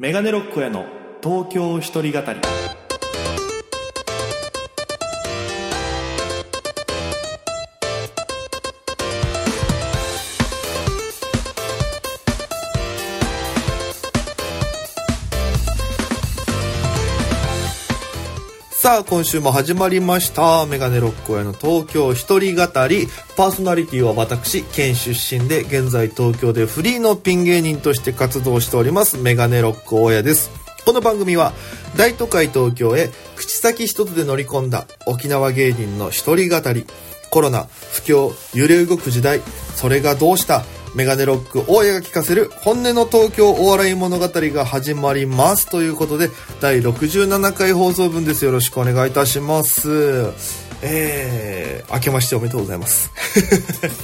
メガネロックへの東京一人語り。さあ、今週も始まりました。メガネロックへの東京一人語り。パーソナリティは私、県出身で、現在東京でフリーのピン芸人として活動しております、メガネロック大家です。この番組は、大都会東京へ口先一つで乗り込んだ沖縄芸人の一人語り。コロナ、不況、揺れ動く時代、それがどうしたメガネロック大家が聞かせる本音の東京お笑い物語が始まります。ということで、第67回放送分です。よろしくお願いいたします。えー、明けましておめでとうございます。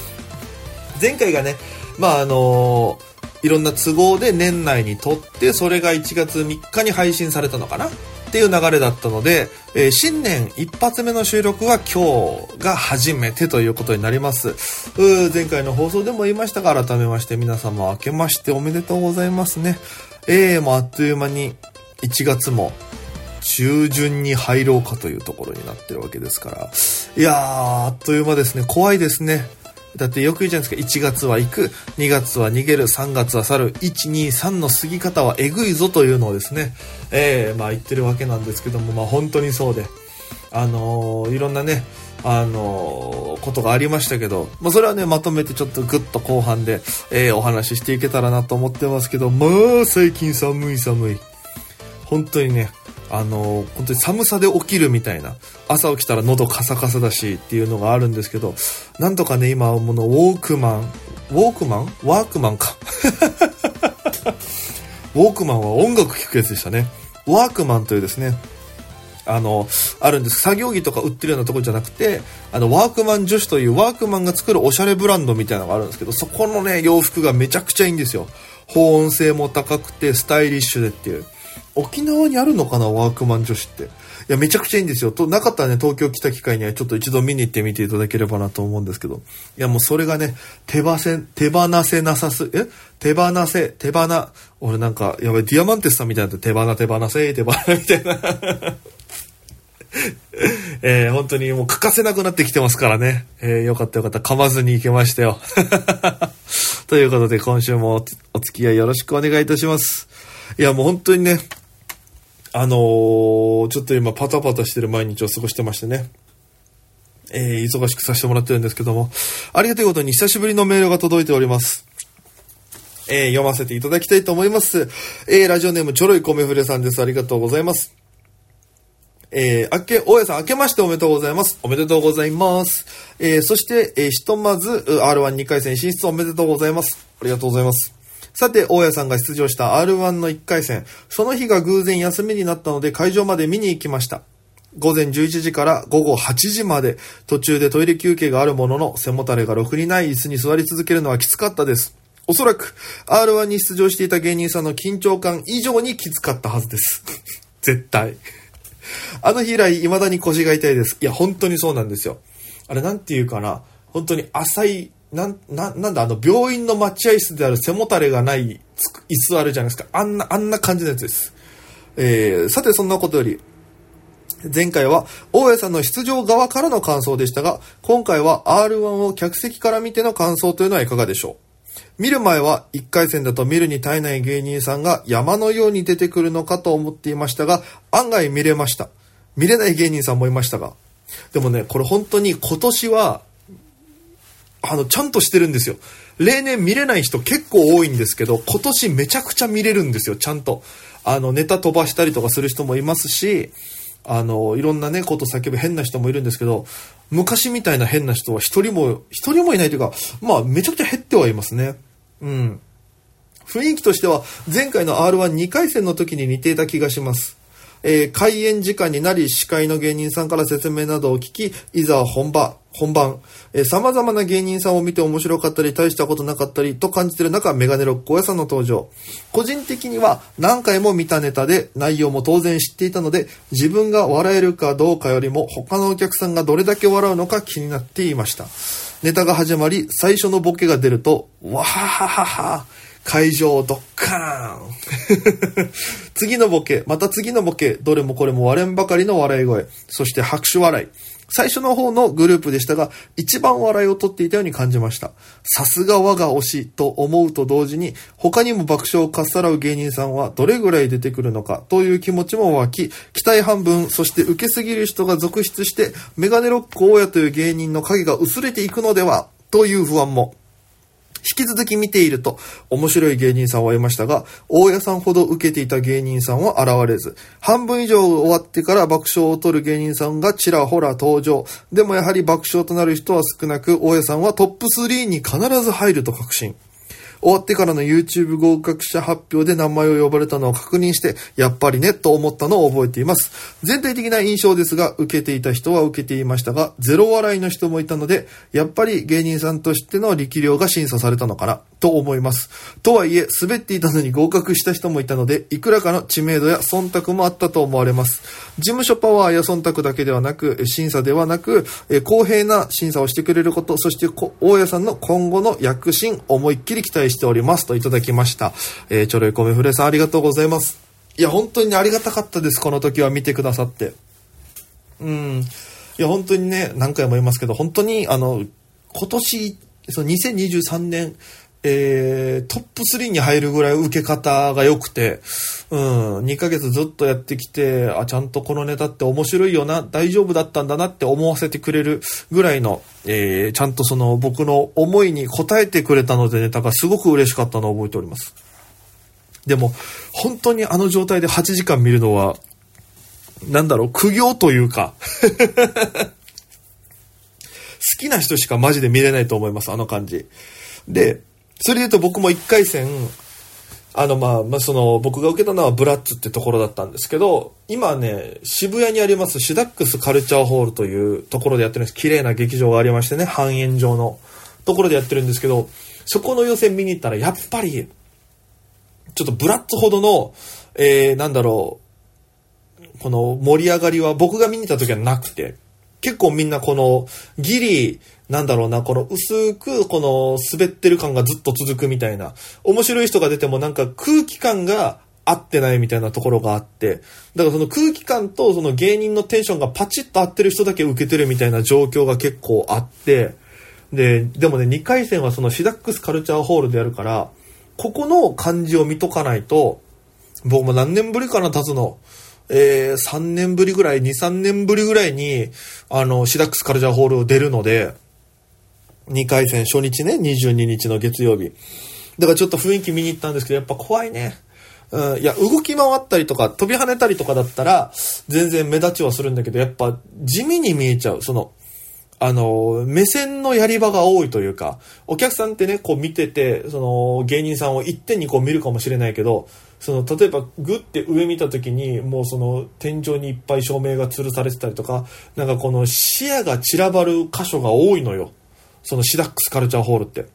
前回がね、まああのいろんな都合で年内に撮って、それが1月3日に配信されたのかなっていう流れだったので、えー新年一発目の収録は今日が初めてということになります。う前回の放送でも言いましたが、改めまして皆様明けましておめでとうございますね。えー、もうあっという間に1月も中旬に入ろうかというところになってるわけですから。いやー、あっという間ですね。怖いですね。だってよく言うじゃないですか。1月は行く、2月は逃げる、3月は去る、1、2、3の過ぎ方はえぐいぞというのをですね、えー、まあ言ってるわけなんですけども、まあ本当にそうで、あのーいろんなね、あのーことがありましたけど、まあそれはね、まとめてちょっとグッと後半で、えーお話ししていけたらなと思ってますけど、まあ最近寒い寒い。本当にね、あの本当に寒さで起きるみたいな、朝起きたら喉カサカサだしっていうのがあるんですけど、なんとかね、今ものウォークマン、ウォークマン？ワークマンか。ウォークマンは音楽聴くやつでしたね。ワークマンというですね、あの、あるんです。作業着とか売ってるようなところじゃなくて、あの、ワークマン女子というワークマンが作るおしゃれブランドみたいなのがあるんですけど、そこのね、洋服がめちゃくちゃいいんですよ。保温性も高くて、スタイリッシュでっていう。沖縄にあるのかな、ワークマン女子って。いや、めちゃくちゃいいんですよ。と、なかったらね、東京来た機会にはちょっと一度見に行ってみていただければなと思うんですけど。いや、もうそれがね、手放せ、手放せなさす、え？手放せ、手放、俺なんか、やばい、ディアマンテスさんみたいなって、手放、手放せ、手放、みたいな。えー、本当にもう欠かせなくなってきてますからね。えー、よかったよかった。噛まずに行けましたよ。ということで、今週もお付き合いよろしくお願いいたします。いや、もう本当にね、あのーちょっと今パタパタしてる毎日を過ごしてましてね。えー、忙しくさせてもらってるんですけども、ありがたいことに久しぶりのメールが届いております。えー、読ませていただきたいと思います。えー、ラジオネームちょろい米フレさんです。ありがとうございます。えー、あけ、大家さん、明けましておめでとうございます。おめでとうございます。えー、そして、えー、ひとまず、R12 回戦進出おめでとうございます。ありがとうございます。さて、大家さんが出場した R1 の1回戦、その日が偶然休みになったので会場まで見に行きました。午前11時から午後8時まで、途中でトイレ休憩があるものの、背もたれがろくにない椅子に座り続けるのはきつかったです。おそらく、R1 に出場していた芸人さんの緊張感以上にきつかったはずです。絶対。あの日以来、未だに腰が痛いです。いや、本当にそうなんですよ。あれ、なんていうかな。本当に浅い、なん、な、なんだ、あの、病院の待合室である背もたれがない椅子あるじゃないですか。あんな、あんな感じのやつです。えー、さて、そんなことより、前回は大家さんの出場側からの感想でしたが、今回は R1 を客席から見ての感想というのはいかがでしょう見る前は1回戦だと見るに耐えない芸人さんが山のように出てくるのかと思っていましたが、案外見れました。見れない芸人さんもいましたが。でもね、これ本当に今年は、あの、ちゃんとしてるんですよ。例年見れない人結構多いんですけど、今年めちゃくちゃ見れるんですよ、ちゃんと。あの、ネタ飛ばしたりとかする人もいますし、あの、いろんなね、こと叫ぶ変な人もいるんですけど、昔みたいな変な人は一人も、一人もいないというか、まあ、めちゃくちゃ減ってはいますね。うん。雰囲気としては、前回の R12 回戦の時に似ていた気がします。えー開演時間になり、司会の芸人さんから説明などを聞き、いざ本場、本番、えー様々な芸人さんを見て面白かったり、大したことなかったりと感じている中、メガネロック小屋さんの登場。個人的には何回も見たネタで、内容も当然知っていたので、自分が笑えるかどうかよりも、他のお客さんがどれだけ笑うのか気になっていました。ネタが始まり、最初のボケが出ると、わはははは、会場ドッカーン 次のボケ、また次のボケ、どれもこれも割れんばかりの笑い声、そして拍手笑い。最初の方のグループでしたが、一番笑いを取っていたように感じました。さすが我が推しと思うと同時に、他にも爆笑をかっさらう芸人さんはどれぐらい出てくるのかという気持ちも湧き、期待半分、そして受けすぎる人が続出して、メガネロック大家という芸人の影が薄れていくのでは、という不安も。引き続き見ていると面白い芸人さんはいましたが、大家さんほど受けていた芸人さんは現れず、半分以上終わってから爆笑を取る芸人さんがちらほら登場。でもやはり爆笑となる人は少なく、大家さんはトップ3に必ず入ると確信。終わってからの YouTube 合格者発表で名前を呼ばれたのを確認して、やっぱりね、と思ったのを覚えています。全体的な印象ですが、受けていた人は受けていましたが、ゼロ笑いの人もいたので、やっぱり芸人さんとしての力量が審査されたのかな、と思います。とはいえ、滑っていたのに合格した人もいたので、いくらかの知名度や忖度もあったと思われます。事務所パワーや忖度だけではなく、審査ではなく、え公平な審査をしてくれること、そして、大家さんの今後の躍進、思いっきり期待待しております。といただきました。えー、ちょろい米フレさんありがとうございます。いや、本当にありがたかったです。この時は見てくださって。うん。いや、本当にね、何回も言いますけど、本当に、あの、今年、その2023年、えー、トップ3に入るぐらい受け方が良くて、うん、2ヶ月ずっとやってきて、あ、ちゃんとこのネタって面白いよな、大丈夫だったんだなって思わせてくれるぐらいの、えー、ちゃんとその僕の思いに応えてくれたのでネタがすごく嬉しかったのを覚えております。でも、本当にあの状態で8時間見るのは、なんだろう、苦行というか 好きな人しかマジで見れないと思います、あの感じ。で、それで言うと僕も1回戦、あの、まあ、まあ、その、僕が受けたのはブラッツってところだったんですけど、今ね、渋谷にありますシダックスカルチャーホールというところでやってるんです。綺麗な劇場がありましてね、半円状のところでやってるんですけど、そこの予選見に行ったら、やっぱり、ちょっとブラッツほどの、えー、なんだろう、この盛り上がりは僕が見に行った時はなくて、結構みんなこの、ギリ、なんだろうな、この薄く、この滑ってる感がずっと続くみたいな。面白い人が出てもなんか空気感が合ってないみたいなところがあって、だからその空気感とその芸人のテンションがパチッと合ってる人だけ受けてるみたいな状況が結構あって、で、でもね、2回戦はそのシダックスカルチャーホールでやるから、ここの感じを見とかないと、僕も何年ぶりかな、経つの。えー、3年ぶりぐらい、2、3年ぶりぐらいに、あの、シダックスカルチャーホールを出るので、2回戦初日ね、22日の月曜日。だからちょっと雰囲気見に行ったんですけど、やっぱ怖いね。うん、いや、動き回ったりとか、飛び跳ねたりとかだったら、全然目立ちはするんだけど、やっぱ地味に見えちゃう。その、あの、目線のやり場が多いというか、お客さんってね、こう見てて、その、芸人さんを一点にこう見るかもしれないけど、その、例えば、グって上見た時に、もうその、天井にいっぱい照明が吊るされてたりとか、なんかこの視野が散らばる箇所が多いのよ。そのシダックスカルチャーホールって。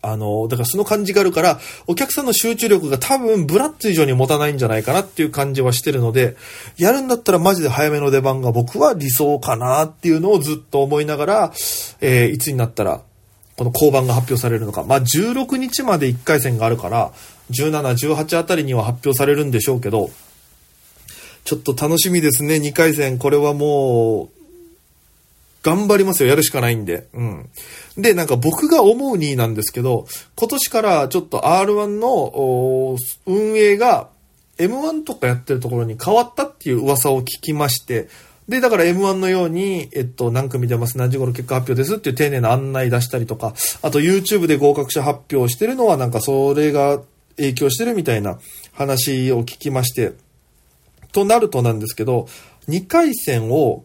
あの、だからその感じがあるから、お客さんの集中力が多分ブラッツ以上に持たないんじゃないかなっていう感じはしてるので、やるんだったらマジで早めの出番が僕は理想かなっていうのをずっと思いながら、えー、いつになったら、この交番が発表されるのか。まあ、16日まで1回戦があるから、17、18あたりには発表されるんでしょうけど、ちょっと楽しみですね、2回戦。これはもう、頑張りますよ。やるしかないんで。うん。で、なんか僕が思うになんですけど、今年からちょっと R1 の運営が M1 とかやってるところに変わったっていう噂を聞きまして、で、だから M1 のように、えっと、何組出ます、何時頃結果発表です？っていう丁寧な案内出したりとか、あと YouTube で合格者発表してるのはなんかそれが影響してるみたいな話を聞きまして、となるとなんですけど、2回戦を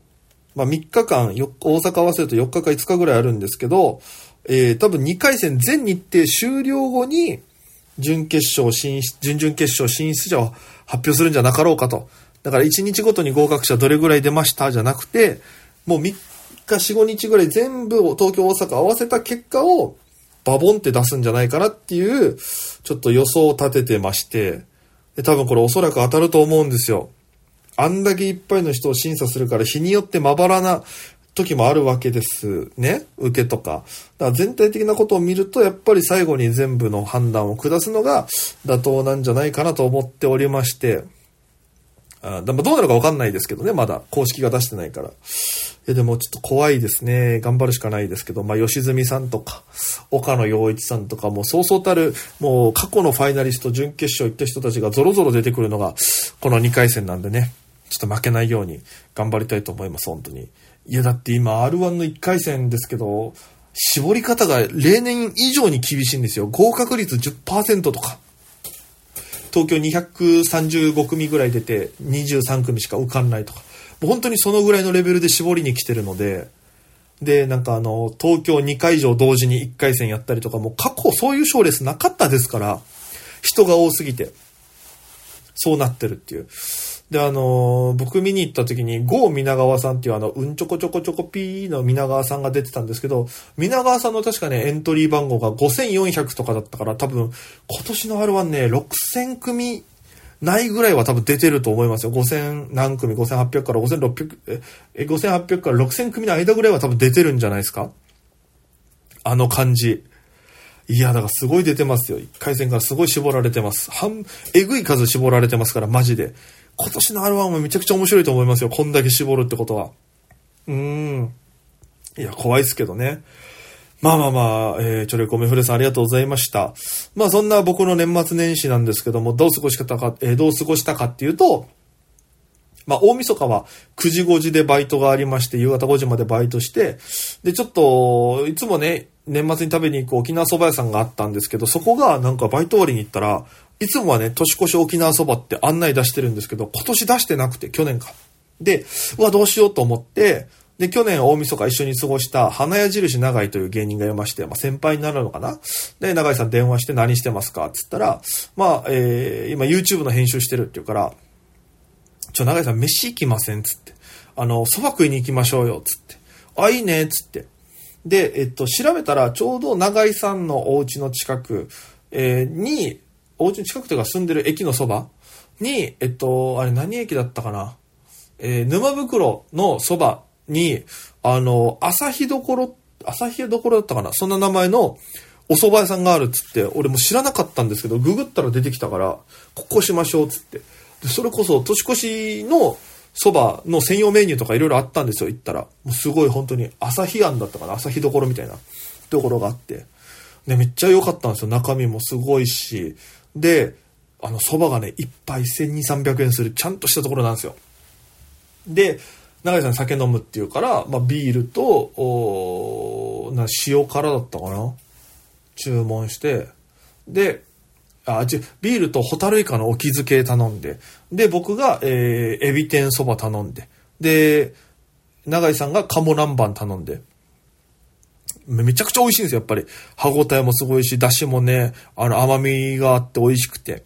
まあ、3日間、大阪合わせると4日か5日ぐらいあるんですけど、えー、多分2回戦全日程終了後に、準決勝進出、準々決勝進出者を発表するんじゃなかろうかと。だから1日ごとに合格者どれぐらい出ましたじゃなくて、もう3日4、5日ぐらい全部を東京、大阪合わせた結果をバボンって出すんじゃないかなっていう、ちょっと予想を立ててまして、で多分これおそらく当たると思うんですよ。あんだけいっぱいの人を審査するから日によってまばらな時もあるわけですね。受けとか。だから全体的なことを見ると、やっぱり最後に全部の判断を下すのが妥当なんじゃないかなと思っておりまして、あどうなるかわかんないですけどね、まだ公式が出してないから。いや、でもちょっと怖いですね。頑張るしかないですけど、まあ、吉住さんとか、岡野陽一さんとか、もうそうそうたる、もう過去のファイナリスト、準決勝行った人たちがゾロゾロ出てくるのが、この2回戦なんでね、ちょっと負けないように頑張りたいと思います、本当に。いや、だって今 R1 の1回戦ですけど、絞り方が例年以上に厳しいんですよ。合格率10%とか。東京235組ぐらい出て23組しか受かんないとか。もう本当にそのぐらいのレベルで絞りに来てるので、で、なんかあの、東京2会場同時に1回戦やったりとか、もう過去そういう賞レースなかったですから、人が多すぎて、そうなってるっていう。で、あのー、僕見に行った時に、ゴー皆川さんっていうあの、うんちょこちょこちょこピーの皆川さんが出てたんですけど、皆川さんの確かね、エントリー番号が5400とかだったから、多分、今年の R1 ね、6000組ないぐらいは多分出てると思いますよ。5000何組、5800から5600、え、5800から6000組の間ぐらいは多分出てるんじゃないですか？あの感じ。いや、だからすごい出てますよ。1回戦からすごい絞られてます。半、えぐい数絞られてますから、マジで。今年の R1 もめちゃくちゃ面白いと思いますよ。こんだけ絞るってことは。うーん。いや、怖いですけどね。まあまあまあ、えー、チョレコメフレさんありがとうございました。まあそんな僕の年末年始なんですけども、どう過ごし方か、えー、どう過ごしたかっていうと、まあ大晦日は9時5時でバイトがありまして、夕方5時までバイトして、で、ちょっと、いつもね、年末に食べに行く沖縄蕎麦屋さんがあったんですけど、そこがなんかバイト終わりに行ったら、いつもはね、年越し沖縄そばって案内出してるんですけど、今年出してなくて、去年か。で、うわ、どうしようと思って、で、去年大晦日一緒に過ごした花屋印長井という芸人がいまして、まあ、先輩になるのかな？で、長井さん電話して何してますか？って言ったら、まあ、えー、今 YouTube の編集してるって言うから、ちょ、長井さん飯行きませんつって。あの、蕎麦食いに行きましょうよつって。あ、いいねつって。で、えっと、調べたら、ちょうど長井さんのお家の近く、えー、に、お家の近くというか住んでる駅のそばに、えっと、あれ何駅だったかな？えー、沼袋のそばに、あの、朝日どころ、朝日どころだったかな？そんな名前のお蕎麦屋さんがあるっつって、俺も知らなかったんですけど、ググったら出てきたから、ここしましょうっつって。で、それこそ年越しの蕎麦の専用メニューとかいろいろあったんですよ、行ったら。もうすごい本当に朝日庵だったかな？朝日どころみたいなところがあって。で、めっちゃ良かったんですよ。中身もすごいし。で、あの、蕎麦がね、一杯1200、300円する、ちゃんとしたところなんですよ。で、長井さん酒飲むっていうから、まあ、ビールと、おな塩辛だったかな？注文して、で、あ、ちビールとホタルイカのお気づけ頼んで、で、僕が、えー、エビ天そば頼んで、で、長井さんが鴨南蛮頼んで、めちゃくちゃ美味しいんですよ、やっぱり。歯応えもすごいし、だしもね、あの、甘みがあって美味しくて。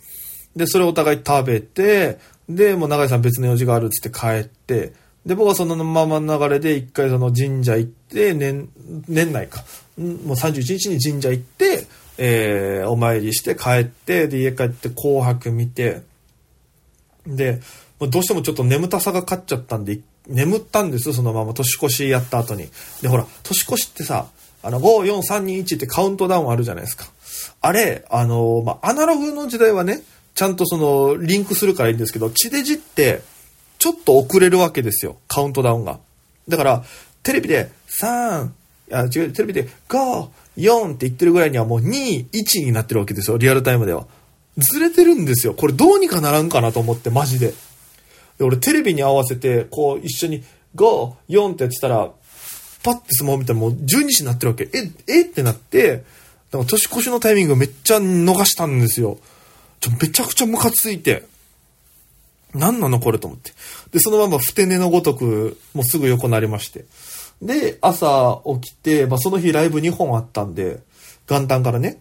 で、それをお互い食べて、で、もう長井さん別の用事があるっつって帰って、で、僕はそのままの流れで一回その神社行って、年、年内か。もう31日に神社行って、えー、お参りして帰って、で、家帰って紅白見て、で、どうしてもちょっと眠たさが勝っちゃったんで、眠ったんですそのまま年越しやった後に。で、ほら、年越しってさ、あの、5、4、3、2、1ってカウントダウンあるじゃないですか。あれ、あの、まあ、アナログの時代はね、ちゃんとその、リンクするからいいんですけど、地デジって、ちょっと遅れるわけですよ。カウントダウンが。だから、テレビで3、あ、違う、テレビで5、4って言ってるぐらいにはもう2、1になってるわけですよ。リアルタイムでは。ずれてるんですよ。これどうにかならんかなと思って、マジで。で俺テレビに合わせて、こう一緒に5、4ってやってたら、パッてスマホ見たらもう12時になってるわけ。え、え？ってなって、だか年越しのタイミングめっちゃ逃したんですよ。ちょ、めちゃくちゃムカついて。何なのこれと思って。で、そのままふて寝のごとく、もうすぐ横になりまして。で、朝起きて、まあ、その日ライブ2本あったんで、元旦からね。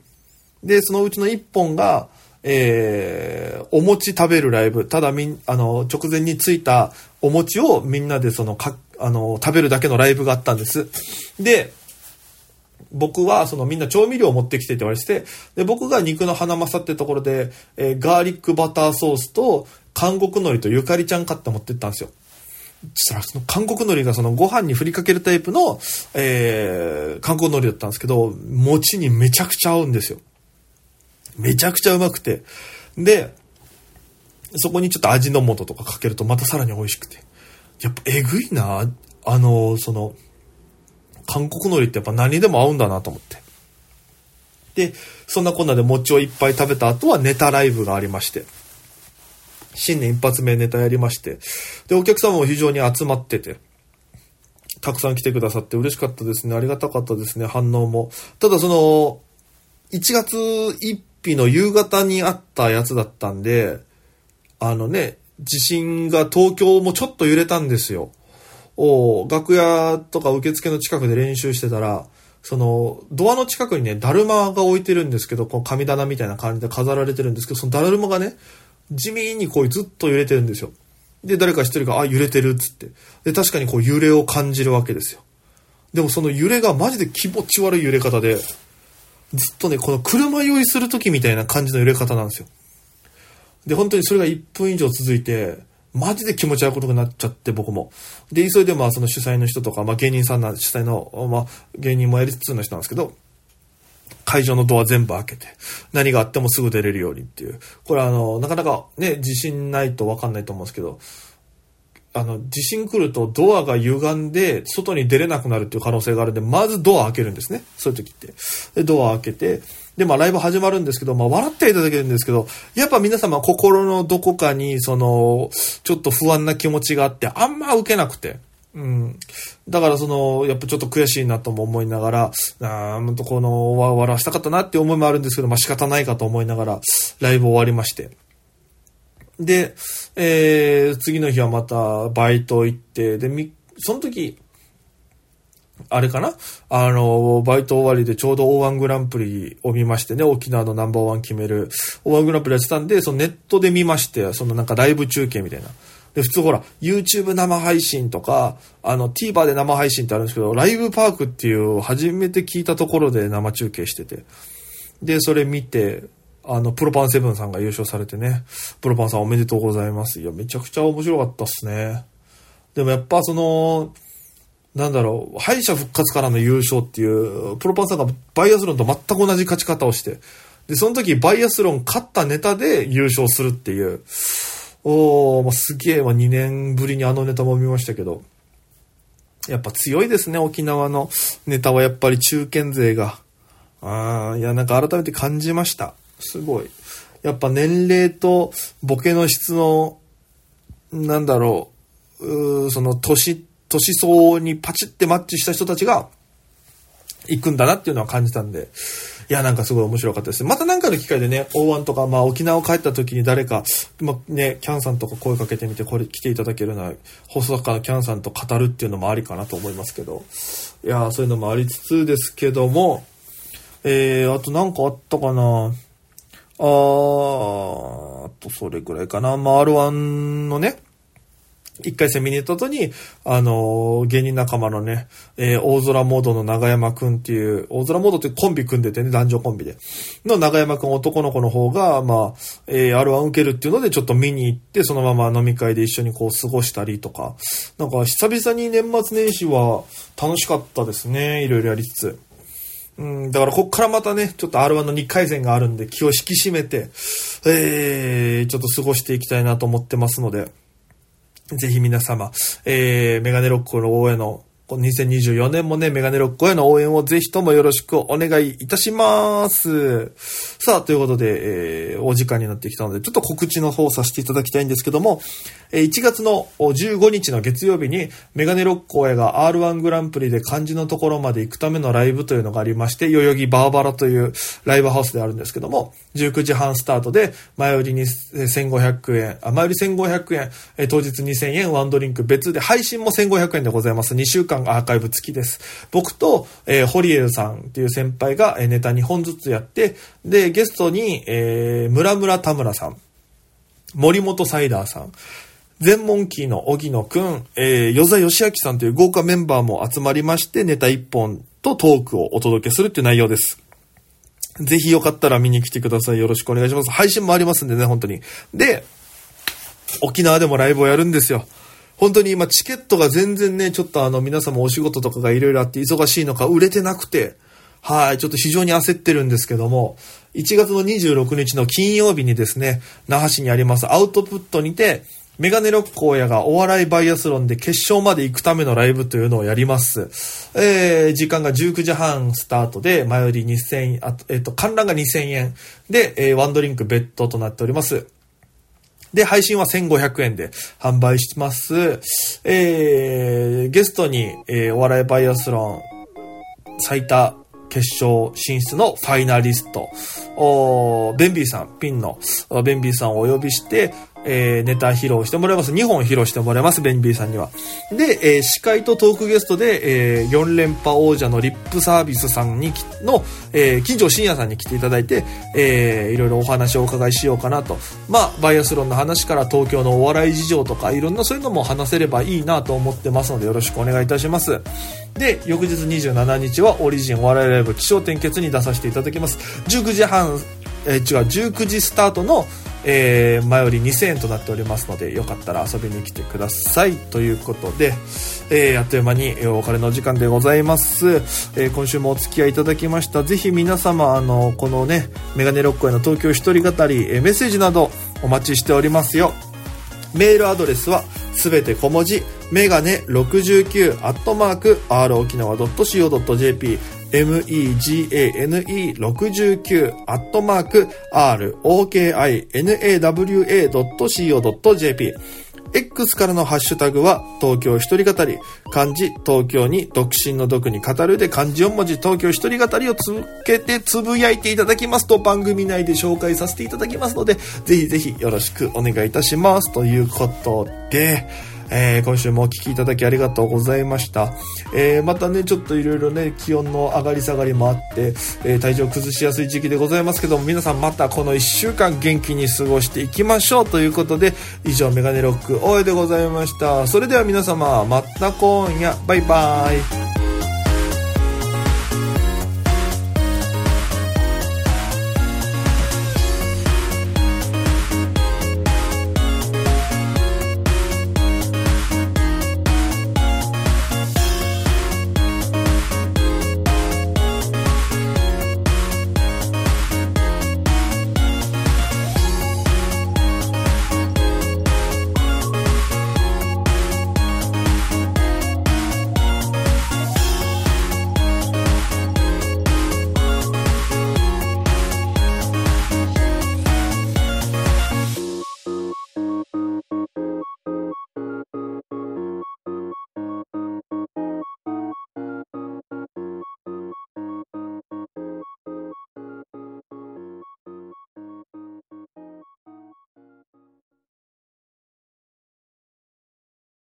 で、そのうちの1本が、えー、お餅食べるライブ。ただみん、あの、直前についたお餅をみんなでその、か、あの、食べるだけのライブがあったんです。で、僕はそのみんな調味料を持ってきてって言われてて、で、僕が肉の花正ってところで、えー、ガーリックバターソースと韓国海苔とゆかりちゃん買って持ってったんですよ。そしたらその韓国海苔がそのご飯に振りかけるタイプの、えー、韓国海苔だったんですけど、餅にめちゃくちゃ合うんですよ。めちゃくちゃうまくて。で、そこにちょっと味の素とかかけるとまたさらに美味しくて。やっぱえぐいな、あの、その、韓国海苔ってやっぱ何でも合うんだなと思って。で、そんなこんなで餅をいっぱい食べた後はネタライブがありまして。新年一発目ネタやりまして。で、お客様も非常に集まってて。たくさん来てくださって嬉しかったですね。ありがたかったですね。反応も。ただその、1月1日の夕方にあったやつだったんで、あのね、地震が東京もちょっと揺れたんですよ。お楽屋とか受付の近くで練習してたら、その、ドアの近くにね、だるまが置いてるんですけど、この神棚みたいな感じで飾られてるんですけど、そのだるまがね、地味にこうずっと揺れてるんですよ。で、誰か一人が、あ、揺れてるっつって。で、確かにこう揺れを感じるわけですよ。でもその揺れがマジで気持ち悪い揺れ方で、ずっとね、この車酔いする時みたいな感じの揺れ方なんですよ。で、本当にそれが1分以上続いて、マジで気持ち悪いことになっちゃって、僕も。で、急いでまあその主催の人とか、まあ芸人さんな、主催の、まあ芸人もやりつつの人なんですけど、会場のドア全部開けて、何があってもすぐ出れるようにっていう。これあの、なかなかね、自信ないとわかんないと思うんですけど、あの、地震来るとドアが歪んで、外に出れなくなるっていう可能性があるんで、まずドア開けるんですね。そういう時って。で、ドア開けて、で、まあ、ライブ始まるんですけど、まあ、笑っていただけるんですけど、やっぱ皆様心のどこかに、その、ちょっと不安な気持ちがあって、あんま受けなくて。うん。だからその、やっぱちょっと悔しいなとも思いながら、あーんとこの、笑わしたかったなって思いもあるんですけど、まあ仕方ないかと思いながら、ライブ終わりまして。で、えー、次の日はまたバイト行って、で、み、その時、あれかな？あの、バイト終わりでちょうど O1 グランプリを見ましてね、沖縄のナンバーワン決める O1 グランプリやってたんで、そのネットで見まして、そのなんかライブ中継みたいな。で、普通ほら、YouTube 生配信とか、あの、TVer で生配信ってあるんですけど、ライブパークっていう初めて聞いたところで生中継してて。で、それ見て、あの、プロパンセブンさんが優勝されてね、プロパンさんおめでとうございます。いや、めちゃくちゃ面白かったっすね。でもやっぱその、なんだろう、敗者復活からの優勝っていう、プロパンさんがバイアスロンと全く同じ勝ち方をして、で、その時バイアスロン勝ったネタで優勝するっていう、おー、もうすげえ、まあ、2年ぶりにあのネタも見ましたけど、やっぱ強いですね、沖縄のネタはやっぱり中堅勢が。ああ、いや、なんか改めて感じました。すごい。やっぱ年齢とボケの質の、なんだろう、うその年、年相にパチってマッチした人たちが行くんだなっていうのは感じたんで、いや、なんかすごい面白かったです。また何かの機会でね、大とか、まあ沖縄帰った時に誰か、まあね、キャンさんとか声かけてみて、これ来ていただけるな、放送作家のキャンさんと語るっていうのもありかなと思いますけど、いや、そういうのもありつつですけども、えー、あと何かあったかなあー、あとそれぐらいかな。まあ、R1 のね、一回戦見に行った後に、あのー、芸人仲間のね、えー、大空モードの長山くんっていう、大空モードってコンビ組んでてね、男女コンビで。の長山くん男の子の方が、まあ、えー、R1 受けるっていうのでちょっと見に行って、そのまま飲み会で一緒にこう過ごしたりとか、なんか久々に年末年始は楽しかったですね、いろいろやりつつ。うん、だからこっからまたね、ちょっと R1 の2回戦があるんで気を引き締めて、えー、ちょっと過ごしていきたいなと思ってますので、ぜひ皆様、えー、メガネロックの応援の2024年もね、メガネロックへの応援をぜひともよろしくお願いいたします。さあ、ということで、えー、お時間になってきたので、ちょっと告知の方させていただきたいんですけども、え1月の15日の月曜日に、メガネロックへが R1 グランプリで漢字のところまで行くためのライブというのがありまして、代々木バーバラというライブハウスであるんですけども、19時半スタートで、前売りに1500円、あ、前売り1500円、当日2000円、ワンドリンク別で、配信も1500円でございます。2週間アーカイブ付きです。僕と、えー、ホリエルさんっていう先輩が、えネタ2本ずつやって、で、ゲストに、えー、村村田村さん、森本サイダーさん、全モンキーの荻野くん、えー、与座義明さんという豪華メンバーも集まりまして、ネタ1本とトークをお届けするっていう内容です。ぜひよかったら見に来てください。よろしくお願いします。配信もありますんでね、本当に。で、沖縄でもライブをやるんですよ。本当に今チケットが全然ね、ちょっとあの皆様お仕事とかがいろいろあって忙しいのか売れてなくて、はい、ちょっと非常に焦ってるんですけども、1月の26日の金曜日にですね、那覇市にありますアウトプットにて、メガネロック荒野がお笑いバイアスロンで決勝まで行くためのライブというのをやります。えー、時間が19時半スタートで、前より2000円、あ、えっ、ー、と、観覧が2000円で、えー、ワンドリンク別途となっております。で、配信は1500円で販売します。えー、ゲストに、えー、お笑いバイアスロン最多決勝進出のファイナリスト、おベンビーさん、ピンのベンビーさんをお呼びして、えー、ネタ披露してもらいます。2本披露してもらいます、ベンビーさんには。で、えー、司会とトークゲストで、えー、4連覇王者のリップサービスさんにの、えー、金城信也さんに来ていただいて、えー、いろいろお話をお伺いしようかなと。まあ、バイアスロンの話から東京のお笑い事情とか、いろんなそういうのも話せればいいなと思ってますので、よろしくお願いいたします。で、翌日27日はオリジンお笑いライブ気象点結に出させていただきます。19時半、えー、違う、19時スタートのえー、前より2000円となっておりますので、よかったら遊びに来てください。ということで、えー、あっという間にお別れの時間でございます。えー、今週もお付き合いいただきました。ぜひ皆様、あの、このね、メガネロックへの東京一人語り、えー、メッセージなどお待ちしておりますよ。メールアドレスはすべて小文字、メガネ69アットマーク、r 沖縄 .co.jp、megane69 アットマーク rokinawa.co.jp X からのハッシュタグは、東京一人語り、漢字、東京に独身の毒に語るで漢字4文字、東京一人語りを続けてつぶやいていただきますと番組内で紹介させていただきますので、ぜひぜひよろしくお願いいたします。ということで、えー、今週もお聴きいただきありがとうございました。えー、またね、ちょっといろいろね、気温の上がり下がりもあって、えー、体調崩しやすい時期でございますけども、皆さんまたこの1週間元気に過ごしていきましょうということで、以上メガネロック大江でございました。それでは皆様、また今夜、バイバーイ。